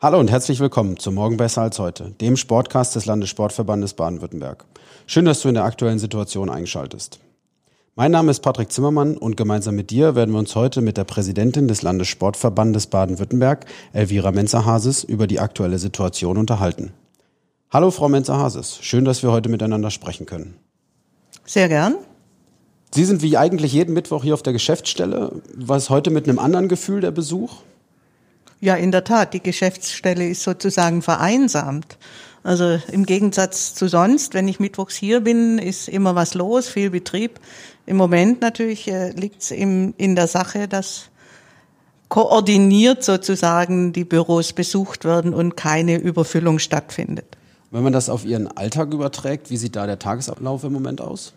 Hallo und herzlich willkommen zu Morgen besser als heute, dem Sportcast des Landessportverbandes Baden-Württemberg. Schön, dass du in der aktuellen Situation einschaltest. Mein Name ist Patrick Zimmermann und gemeinsam mit dir werden wir uns heute mit der Präsidentin des Landessportverbandes Baden-Württemberg, Elvira Menzer-Hases, über die aktuelle Situation unterhalten. Hallo, Frau Menzer-Hases. Schön, dass wir heute miteinander sprechen können. Sehr gern. Sie sind wie eigentlich jeden Mittwoch hier auf der Geschäftsstelle. Was heute mit einem anderen Gefühl der Besuch? Ja, in der Tat. Die Geschäftsstelle ist sozusagen vereinsamt. Also im Gegensatz zu sonst, wenn ich mittwochs hier bin, ist immer was los, viel Betrieb. Im Moment natürlich äh, liegt es in der Sache, dass koordiniert sozusagen die Büros besucht werden und keine Überfüllung stattfindet. Wenn man das auf Ihren Alltag überträgt, wie sieht da der Tagesablauf im Moment aus?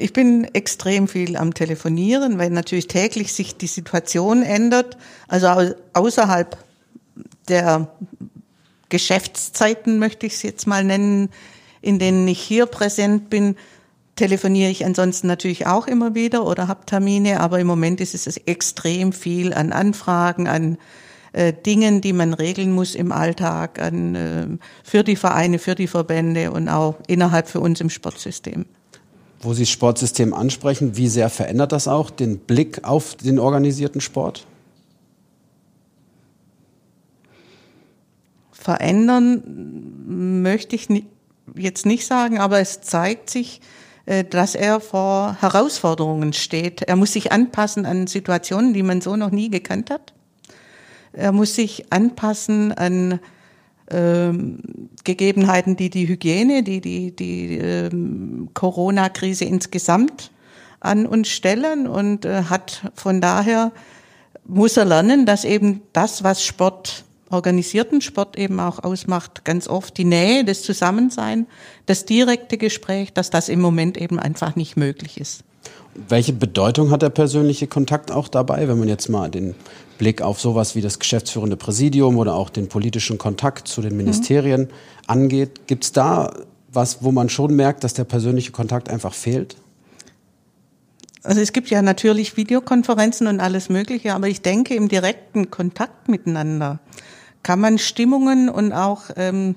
Ich bin extrem viel am Telefonieren, weil natürlich täglich sich die Situation ändert. Also außerhalb der Geschäftszeiten möchte ich es jetzt mal nennen, in denen ich hier präsent bin, telefoniere ich ansonsten natürlich auch immer wieder oder habe Termine, aber im Moment ist es extrem viel an Anfragen, an äh, Dingen, die man regeln muss im Alltag, an, äh, für die Vereine, für die Verbände und auch innerhalb für uns im Sportsystem wo Sie das Sportsystem ansprechen, wie sehr verändert das auch den Blick auf den organisierten Sport? Verändern möchte ich jetzt nicht sagen, aber es zeigt sich, äh, dass er vor Herausforderungen steht. Er muss sich anpassen an Situationen, die man so noch nie gekannt hat. Er muss sich anpassen an ähm, Gegebenheiten, die die Hygiene, die die, die ähm, Corona-Krise insgesamt an uns stellen und äh, hat von daher muss er lernen, dass eben das, was Sport organisierten Sport eben auch ausmacht, ganz oft die Nähe, das Zusammensein, das direkte Gespräch, dass das im Moment eben einfach nicht möglich ist. Welche Bedeutung hat der persönliche Kontakt auch dabei, wenn man jetzt mal den Blick auf sowas wie das geschäftsführende Präsidium oder auch den politischen Kontakt zu den Ministerien mhm. angeht. Gibt es da was, wo man schon merkt, dass der persönliche Kontakt einfach fehlt? Also es gibt ja natürlich Videokonferenzen und alles Mögliche, aber ich denke, im direkten Kontakt miteinander kann man Stimmungen und auch ähm,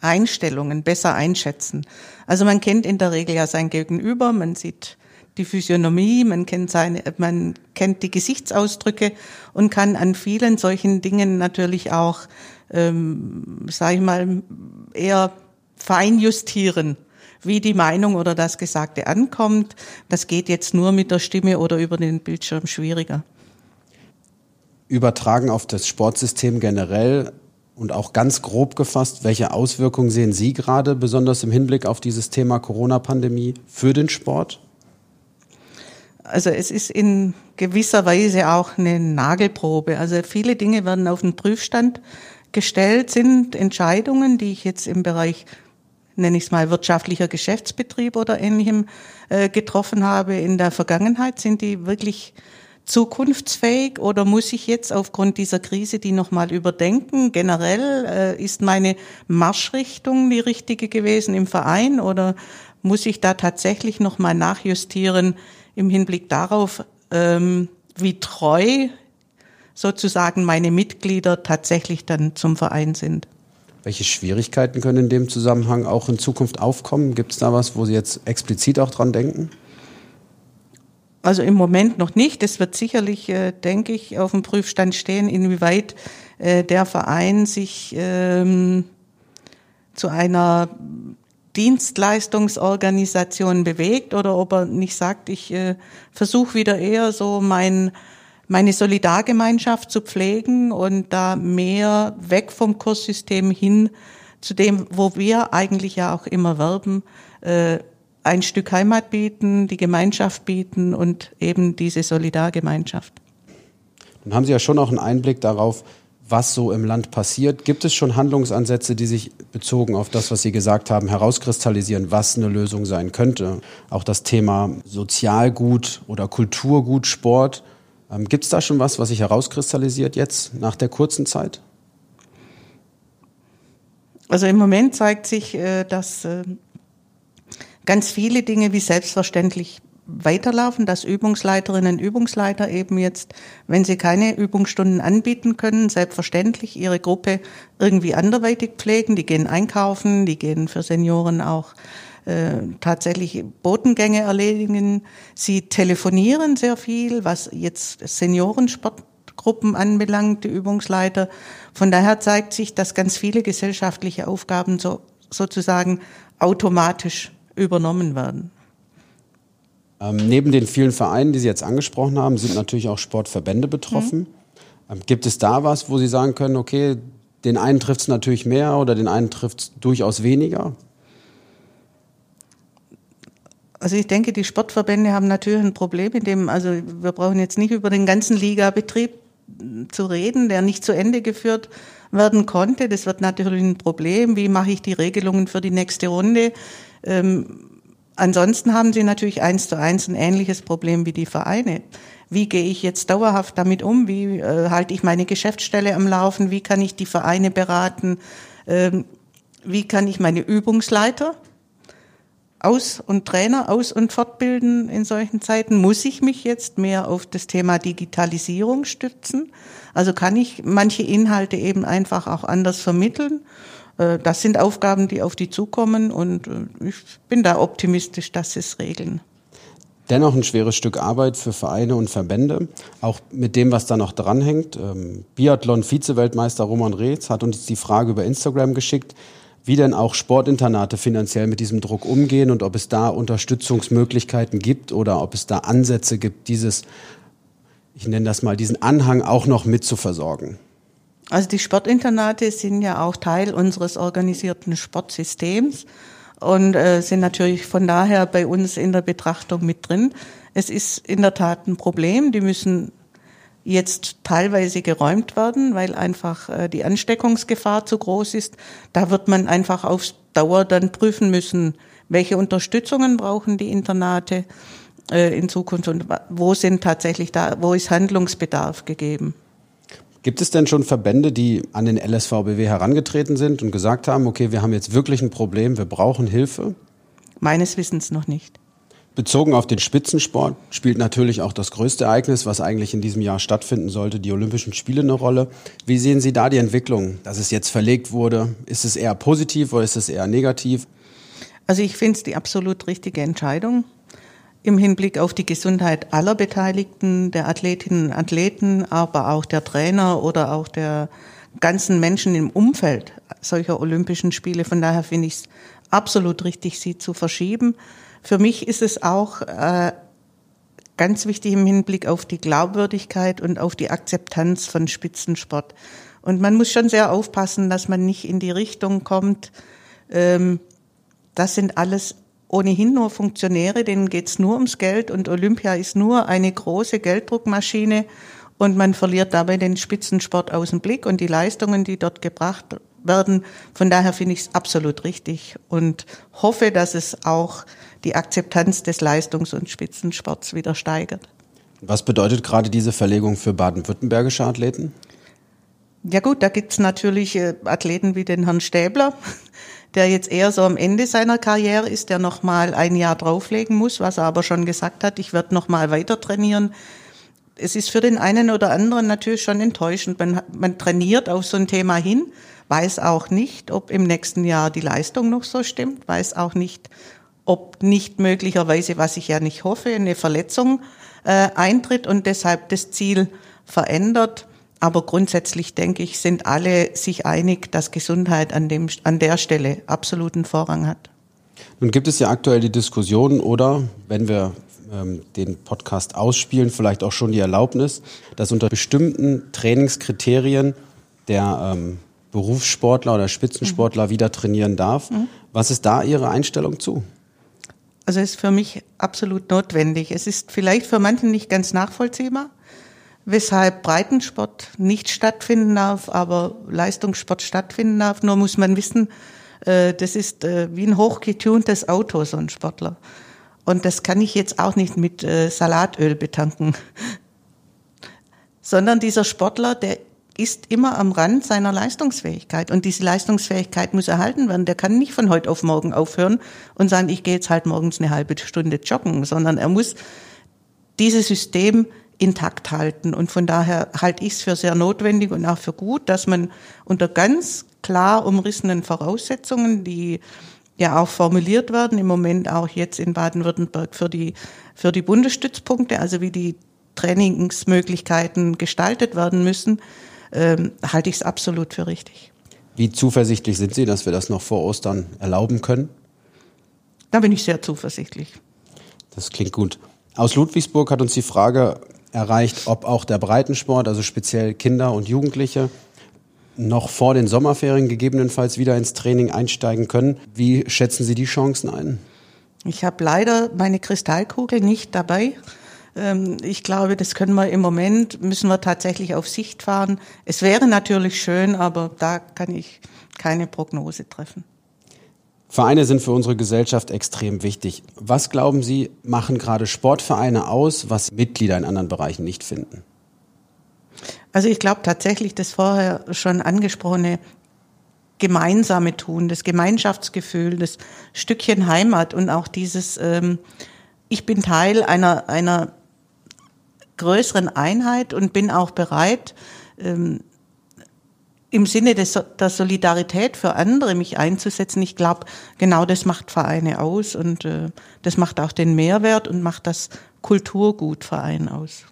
Einstellungen besser einschätzen. Also man kennt in der Regel ja sein Gegenüber, man sieht die Physiognomie, man kennt seine, man kennt die Gesichtsausdrücke und kann an vielen solchen Dingen natürlich auch, ähm, sage ich mal, eher fein justieren, wie die Meinung oder das Gesagte ankommt. Das geht jetzt nur mit der Stimme oder über den Bildschirm schwieriger. Übertragen auf das Sportsystem generell und auch ganz grob gefasst, welche Auswirkungen sehen Sie gerade, besonders im Hinblick auf dieses Thema Corona-Pandemie, für den Sport? Also es ist in gewisser Weise auch eine Nagelprobe. Also viele Dinge werden auf den Prüfstand gestellt, sind Entscheidungen, die ich jetzt im Bereich, nenne ich es mal, wirtschaftlicher Geschäftsbetrieb oder ähnlichem äh, getroffen habe in der Vergangenheit. Sind die wirklich zukunftsfähig oder muss ich jetzt aufgrund dieser Krise die nochmal überdenken? Generell äh, ist meine Marschrichtung die richtige gewesen im Verein oder muss ich da tatsächlich nochmal nachjustieren, im Hinblick darauf, ähm, wie treu sozusagen meine Mitglieder tatsächlich dann zum Verein sind. Welche Schwierigkeiten können in dem Zusammenhang auch in Zukunft aufkommen? Gibt es da was, wo Sie jetzt explizit auch dran denken? Also im Moment noch nicht. Es wird sicherlich, äh, denke ich, auf dem Prüfstand stehen, inwieweit äh, der Verein sich ähm, zu einer Dienstleistungsorganisation bewegt oder ob er nicht sagt, ich äh, versuche wieder eher so mein, meine Solidargemeinschaft zu pflegen und da mehr weg vom Kurssystem hin zu dem, wo wir eigentlich ja auch immer werben, äh, ein Stück Heimat bieten, die Gemeinschaft bieten und eben diese Solidargemeinschaft. Dann haben Sie ja schon auch einen Einblick darauf, was so im Land passiert. Gibt es schon Handlungsansätze, die sich bezogen auf das, was Sie gesagt haben, herauskristallisieren, was eine Lösung sein könnte? Auch das Thema Sozialgut oder Kulturgut, Sport. Ähm, Gibt es da schon was, was sich herauskristallisiert jetzt nach der kurzen Zeit? Also im Moment zeigt sich, äh, dass äh, ganz viele Dinge wie selbstverständlich weiterlaufen, dass Übungsleiterinnen und Übungsleiter eben jetzt, wenn sie keine Übungsstunden anbieten können, selbstverständlich ihre Gruppe irgendwie anderweitig pflegen. Die gehen einkaufen, die gehen für Senioren auch äh, tatsächlich Botengänge erledigen. Sie telefonieren sehr viel, was jetzt Seniorensportgruppen anbelangt, die Übungsleiter. Von daher zeigt sich, dass ganz viele gesellschaftliche Aufgaben so, sozusagen automatisch übernommen werden. Ähm, neben den vielen Vereinen, die Sie jetzt angesprochen haben, sind natürlich auch Sportverbände betroffen. Mhm. Ähm, gibt es da was, wo Sie sagen können, okay, den einen trifft es natürlich mehr oder den einen trifft es durchaus weniger? Also ich denke, die Sportverbände haben natürlich ein Problem, in dem, also wir brauchen jetzt nicht über den ganzen Ligabetrieb zu reden, der nicht zu Ende geführt werden konnte. Das wird natürlich ein Problem. Wie mache ich die Regelungen für die nächste Runde? Ähm, Ansonsten haben sie natürlich eins zu eins ein ähnliches Problem wie die Vereine. Wie gehe ich jetzt dauerhaft damit um? Wie äh, halte ich meine Geschäftsstelle am Laufen? Wie kann ich die Vereine beraten? Ähm, wie kann ich meine Übungsleiter aus- und Trainer aus- und fortbilden in solchen Zeiten? Muss ich mich jetzt mehr auf das Thema Digitalisierung stützen? Also kann ich manche Inhalte eben einfach auch anders vermitteln? Äh, das sind Aufgaben, die auf die zukommen und äh, ich bin da optimistisch, dass sie es regeln. Dennoch ein schweres Stück Arbeit für Vereine und Verbände, auch mit dem, was da noch dranhängt. Ähm, Biathlon-Vize-Weltmeister Roman Reetz hat uns die Frage über Instagram geschickt, wie denn auch Sportinternate finanziell mit diesem Druck umgehen und ob es da Unterstützungsmöglichkeiten gibt oder ob es da Ansätze gibt, dieses, ich nenne das mal, diesen Anhang auch noch mit zu versorgen. Also die Sportinternate sind ja auch Teil unseres organisierten Sportsystems und äh, sind natürlich von daher bei uns in der Betrachtung mit drin. Es ist in der Tat ein Problem. Die müssen jetzt teilweise geräumt werden, weil einfach äh, die Ansteckungsgefahr zu groß ist. Da wird man einfach auf Dauer dann prüfen müssen, welche Unterstützungen brauchen die Internate äh, in Zukunft und wo sind tatsächlich da, wo ist Handlungsbedarf gegeben. Gibt es denn schon Verbände, die an den LSVBW herangetreten sind und gesagt haben, okay, wir haben jetzt wirklich ein Problem, wir brauchen Hilfe? Meines Wissens noch nicht. Bezogen auf den Spitzensport spielt natürlich auch das größte Ereignis, was eigentlich in diesem Jahr stattfinden sollte, die Olympischen Spiele eine Rolle. Wie sehen Sie da die Entwicklung, dass es jetzt verlegt wurde? Ist es eher positiv oder ist es eher negativ? Also ich finde es die absolut richtige Entscheidung im Hinblick auf die Gesundheit aller Beteiligten, der Athletinnen und Athleten, aber auch der Trainer oder auch der ganzen Menschen im Umfeld solcher Olympischen Spiele. Von daher finde ich es absolut richtig, sie zu verschieben. Für mich ist es auch äh, ganz wichtig im Hinblick auf die Glaubwürdigkeit und auf die Akzeptanz von Spitzensport. Und man muss schon sehr aufpassen, dass man nicht in die Richtung kommt, ähm, das sind alles ohnehin nur Funktionäre, denen geht's nur ums Geld und Olympia ist nur eine große Gelddruckmaschine und man verliert dabei den Spitzensport aus dem Blick und die Leistungen, die dort gebracht werden. Von daher finde ich es absolut richtig und hoffe, dass es auch die Akzeptanz des Leistungs- und Spitzensports wieder steigert. Was bedeutet gerade diese Verlegung für baden-württembergische Athleten? Ja gut, da gibt's natürlich äh, Athleten wie den Herrn Stäbler, der jetzt eher so am Ende seiner Karriere ist, der noch mal ein Jahr drauflegen muss, was er aber schon gesagt hat, ich werde noch mal weiter trainieren. Es ist für den einen oder anderen natürlich schon enttäuschend. Man, man trainiert auf so ein Thema hin, weiß auch nicht, ob im nächsten Jahr die Leistung noch so stimmt, weiß auch nicht, ob nicht möglicherweise, was ich ja nicht hoffe, eine Verletzung äh, eintritt und deshalb das Ziel verändert. Aber grundsätzlich denke ich, sind alle sich einig, dass Gesundheit an, dem, an der Stelle absoluten Vorrang hat. Nun gibt es ja aktuell die Diskussion oder, wenn wir ähm, den Podcast ausspielen, vielleicht auch schon die Erlaubnis, dass unter bestimmten Trainingskriterien der ähm, Berufssportler oder Spitzensportler mhm. wieder trainieren darf. Mhm. Was ist da Ihre Einstellung zu? Also es ist für mich absolut notwendig. Es ist vielleicht für manchen nicht ganz nachvollziehbar weshalb Breitensport nicht stattfinden darf, aber Leistungssport stattfinden darf. Nur muss man wissen, äh, das ist äh, wie ein hochgetuntes Auto, so ein Sportler. Und das kann ich jetzt auch nicht mit äh, Salatöl betanken. Sondern dieser Sportler, der ist immer am Rand seiner Leistungsfähigkeit. Und diese Leistungsfähigkeit muss erhalten werden. Der kann nicht von heute auf morgen aufhören und sagen, ich gehe jetzt halt morgens eine halbe Stunde joggen, sondern er muss dieses System intakt halten. Und von daher halte ich es für sehr notwendig und auch für gut, dass man unter ganz klar umrissenen Voraussetzungen, die ja auch formuliert werden, im Moment auch jetzt in Baden-Württemberg für die, für die Bundesstützpunkte, also wie die Trainingsmöglichkeiten gestaltet werden müssen, ähm, halte ich es absolut für richtig. Wie zuversichtlich sind Sie, dass wir das noch vor Ostern erlauben können? Da bin ich sehr zuversichtlich. Das klingt gut. Aus Ludwigsburg hat uns die Frage erreicht, ob auch der Breitensport, also speziell Kinder und Jugendliche, noch vor den Sommerferien gegebenenfalls wieder ins Training einsteigen können. Wie schätzen Sie die Chancen ein? Ich habe leider meine Kristallkugel nicht dabei. Ähm, ich glaube, das können wir im Moment, müssen wir tatsächlich auf Sicht fahren. Es wäre natürlich schön, aber da kann ich keine Prognose treffen. Vereine sind für unsere Gesellschaft extrem wichtig. Was glauben Sie, machen gerade Sportvereine aus, was Mitglieder in anderen Bereichen nicht finden? Also ich glaube tatsächlich, das vorher schon angesprochene gemeinsame Tun, das Gemeinschaftsgefühl, das Stückchen Heimat und auch dieses, ähm, ich bin Teil einer, einer größeren Einheit und bin auch bereit, ähm, im Sinne des, der Solidarität für andere mich einzusetzen. Ich glaube, genau das macht Vereine aus und äh, das macht auch den Mehrwert und macht das Kulturgutverein aus.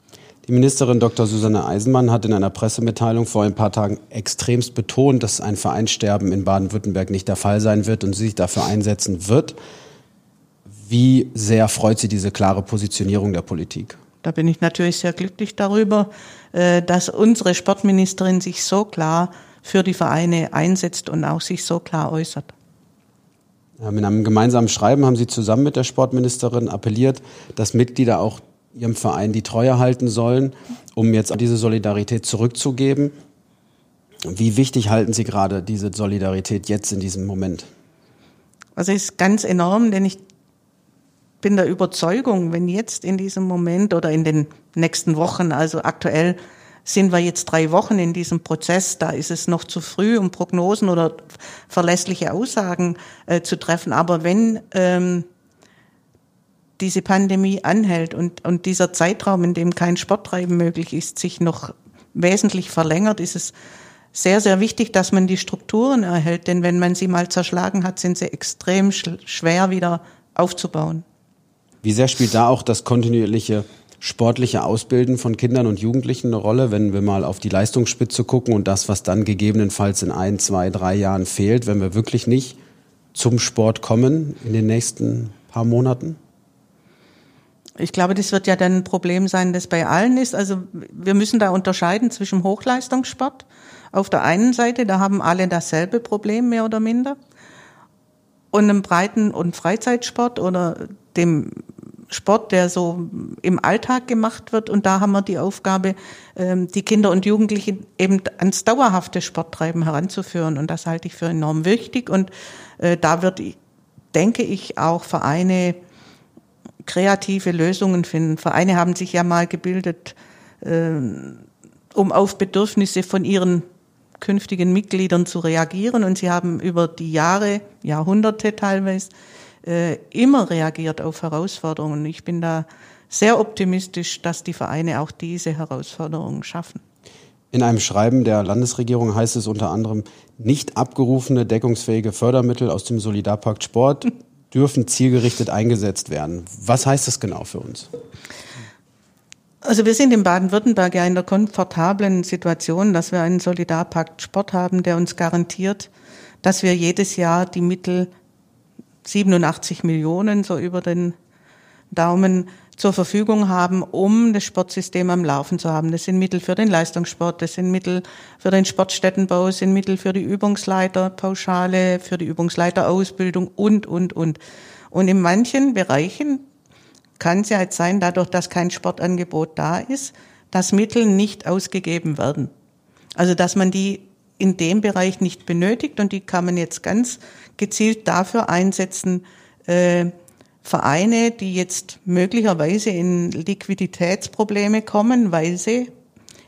Die Ministerin Dr. Susanne Eisenmann hat in einer Pressemitteilung vor ein paar Tagen extremst betont, dass ein Vereinssterben in Baden-Württemberg nicht der Fall sein wird und sie sich dafür einsetzen wird. Wie sehr freut Sie diese klare Positionierung der Politik? Da bin ich natürlich sehr glücklich darüber, äh, dass unsere Sportministerin sich so klar für die Vereine einsetzt und auch sich so klar äußert. In einem gemeinsamen Schreiben haben Sie zusammen mit der Sportministerin appelliert, dass Mitglieder auch ihrem Verein die Treue halten sollen, um jetzt diese Solidarität zurückzugeben. Wie wichtig halten Sie gerade diese Solidarität jetzt in diesem Moment? Also es ist ganz enorm, denn ich bin der Überzeugung, wenn jetzt in diesem Moment oder in den nächsten Wochen, also aktuell sind wir jetzt drei Wochen in diesem Prozess, da ist es noch zu früh, um Prognosen oder verlässliche Aussagen äh, zu treffen. Aber wenn ähm, diese Pandemie anhält und, und dieser Zeitraum, in dem kein Sporttreiben möglich ist, sich noch wesentlich verlängert, ist es sehr, sehr wichtig, dass man die Strukturen erhält. Denn wenn man sie mal zerschlagen hat, sind sie extrem schwer wieder aufzubauen. Wie sehr spielt da auch das kontinuierliche sportliche Ausbilden von Kindern und Jugendlichen eine Rolle, wenn wir mal auf die Leistungsspitze gucken und das, was dann gegebenenfalls in ein, zwei, drei Jahren fehlt, wenn wir wirklich nicht zum Sport kommen in den nächsten paar Monaten? Ich glaube, das wird ja dann ein Problem sein, das bei allen ist. Also wir müssen da unterscheiden zwischen Hochleistungssport auf der einen Seite, da haben alle dasselbe Problem mehr oder minder, und einem Breiten- und Freizeitsport oder dem Sport, der so im Alltag gemacht wird. Und da haben wir die Aufgabe, ähm, die Kinder und Jugendlichen eben ans dauerhafte Sporttreiben heranzuführen. Und das halte ich für enorm wichtig. Und äh, da wird, denke ich, auch Vereine kreative Lösungen finden. Vereine haben sich ja mal gebildet, ähm, um auf Bedürfnisse von ihren künftigen Mitgliedern zu reagieren. Und sie haben über die Jahre, Jahrhunderte teilweise, äh, immer reagiert auf Herausforderungen. Ich bin da sehr optimistisch, dass die Vereine auch diese Herausforderungen schaffen. In einem Schreiben der Landesregierung heißt es unter anderem, nicht abgerufene deckungsfähige Fördermittel aus dem Solidarpakt Sport dürfen zielgerichtet eingesetzt werden. Was heißt das genau für uns? Also wir sind in Baden-Württemberg ja in der komfortablen Situation, dass wir einen Solidarpakt Sport haben, der uns garantiert, dass wir jedes Jahr die Mittel 87 Millionen so über den Daumen zur Verfügung haben, um das Sportsystem am Laufen zu haben. Das sind Mittel für den Leistungssport, das sind Mittel für den Sportstättenbau, das sind Mittel für die Übungsleiterpauschale, für die Übungsleiterausbildung und, und, und. Und in manchen Bereichen kann es ja jetzt sein, dadurch, dass kein Sportangebot da ist, dass Mittel nicht ausgegeben werden. Also dass man die in dem Bereich nicht benötigt und die kann man jetzt ganz gezielt dafür einsetzen, äh, Vereine, die jetzt möglicherweise in Liquiditätsprobleme kommen, weil sie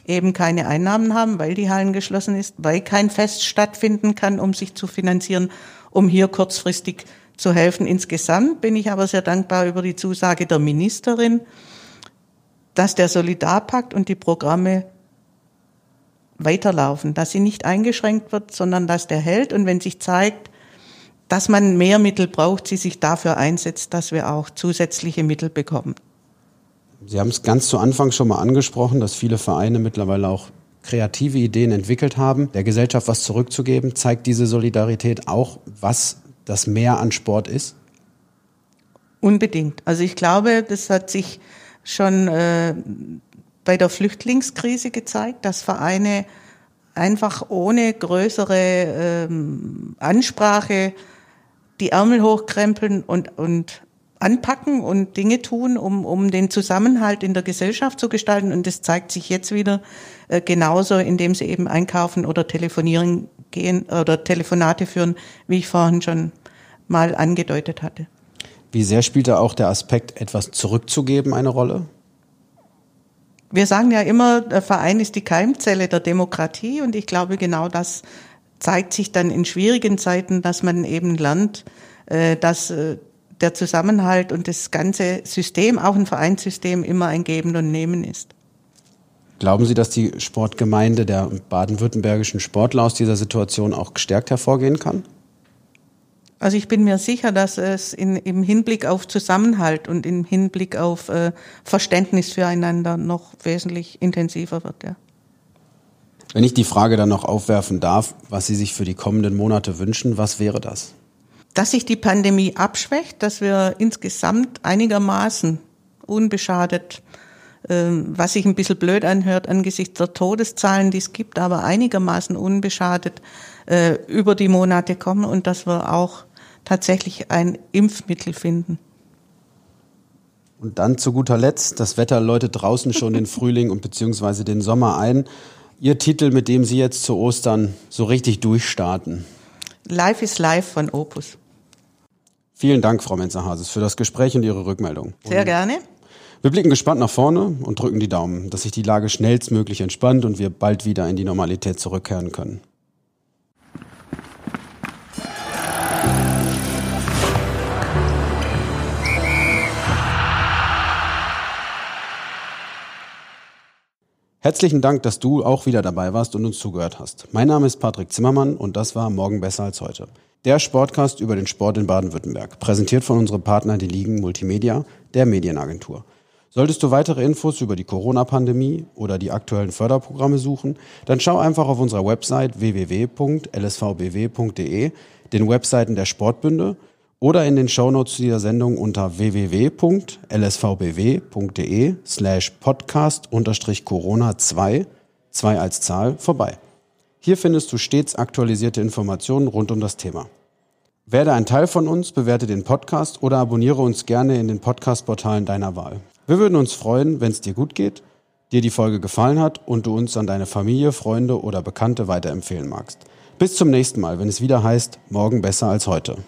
eben keine Einnahmen haben, weil die Hallen geschlossen ist, weil kein Fest stattfinden kann, um sich zu finanzieren, um hier kurzfristig zu helfen. Insgesamt bin ich aber sehr dankbar über die Zusage der Ministerin, dass der Solidarpakt und die Programme weiterlaufen, dass sie nicht eingeschränkt wird, sondern dass der hält und wenn sich zeigt, dass man mehr Mittel braucht, sie sich dafür einsetzt, dass wir auch zusätzliche Mittel bekommen. Sie haben es ganz zu Anfang schon mal angesprochen, dass viele Vereine mittlerweile auch kreative Ideen entwickelt haben, der Gesellschaft was zurückzugeben. Zeigt diese Solidarität auch, was das Mehr an Sport ist? Unbedingt. Also ich glaube, das hat sich schon äh, bei der Flüchtlingskrise gezeigt, dass Vereine einfach ohne größere ähm, Ansprache die Ärmel hochkrempeln und, und anpacken und Dinge tun, um, um den Zusammenhalt in der Gesellschaft zu gestalten. Und das zeigt sich jetzt wieder äh, genauso, indem sie eben einkaufen oder telefonieren gehen oder Telefonate führen, wie ich vorhin schon mal angedeutet hatte. Wie sehr spielt da auch der Aspekt, etwas zurückzugeben, eine Rolle? Wir sagen ja immer, der Verein ist die Keimzelle der Demokratie und ich glaube, genau das zeigt sich dann in schwierigen Zeiten, dass man eben lernt, äh, dass äh, der Zusammenhalt und das ganze System, auch ein Vereinssystem, immer ein Geben und Nehmen ist. Glauben Sie, dass die Sportgemeinde der baden-württembergischen Sportler aus dieser Situation auch gestärkt hervorgehen kann? Also ich bin mir sicher, dass es in, im Hinblick auf Zusammenhalt und im Hinblick auf äh, Verständnis füreinander noch wesentlich intensiver wird. Ja. Wenn ich die Frage dann noch aufwerfen darf, was Sie sich für die kommenden Monate wünschen, was wäre das? Dass sich die Pandemie abschwächt, dass wir insgesamt einigermaßen unbeschadet, äh, was sich ein bisschen blöd anhört angesichts der Todeszahlen, die es gibt, aber einigermaßen unbeschadet äh, über die Monate kommen und dass wir auch tatsächlich ein Impfmittel finden. Und dann zu guter Letzt, das Wetter läutet draußen schon den Frühling und beziehungsweise den Sommer ein. Ihr Titel, mit dem Sie jetzt zu Ostern so richtig durchstarten. Life is Life von Opus. Vielen Dank, Frau Menzer-Hases, für das Gespräch und Ihre Rückmeldung. Sehr gerne. Wir blicken gespannt nach vorne und drücken die Daumen, dass sich die Lage schnellstmöglich entspannt und wir bald wieder in die Normalität zurückkehren können. Herzlichen Dank, dass du auch wieder dabei warst und uns zugehört hast. Mein Name ist Patrick Zimmermann und das war Morgen besser als heute. Der Sportcast über den Sport in Baden-Württemberg, präsentiert von unserem Partner die Ligen Multimedia, der Medienagentur. Solltest du weitere Infos über die Corona-Pandemie oder die aktuellen Förderprogramme suchen, dann schau einfach auf unserer Website www.lsvbw.de, den Webseiten der Sportbünde oder in den Shownotes zu dieser Sendung unter www.lsvbw.de slash podcast unterstrich Corona 2, 2 als Zahl, vorbei. Hier findest du stets aktualisierte Informationen rund um das Thema. Werde ein Teil von uns, bewerte den Podcast oder abonniere uns gerne in den Podcast-Portalen deiner Wahl. Wir würden uns freuen, wenn es dir gut geht, dir die Folge gefallen hat und du uns an deine Familie, Freunde oder Bekannte weiterempfehlen magst. Bis zum nächsten Mal, wenn es wieder heißt, morgen besser als heute.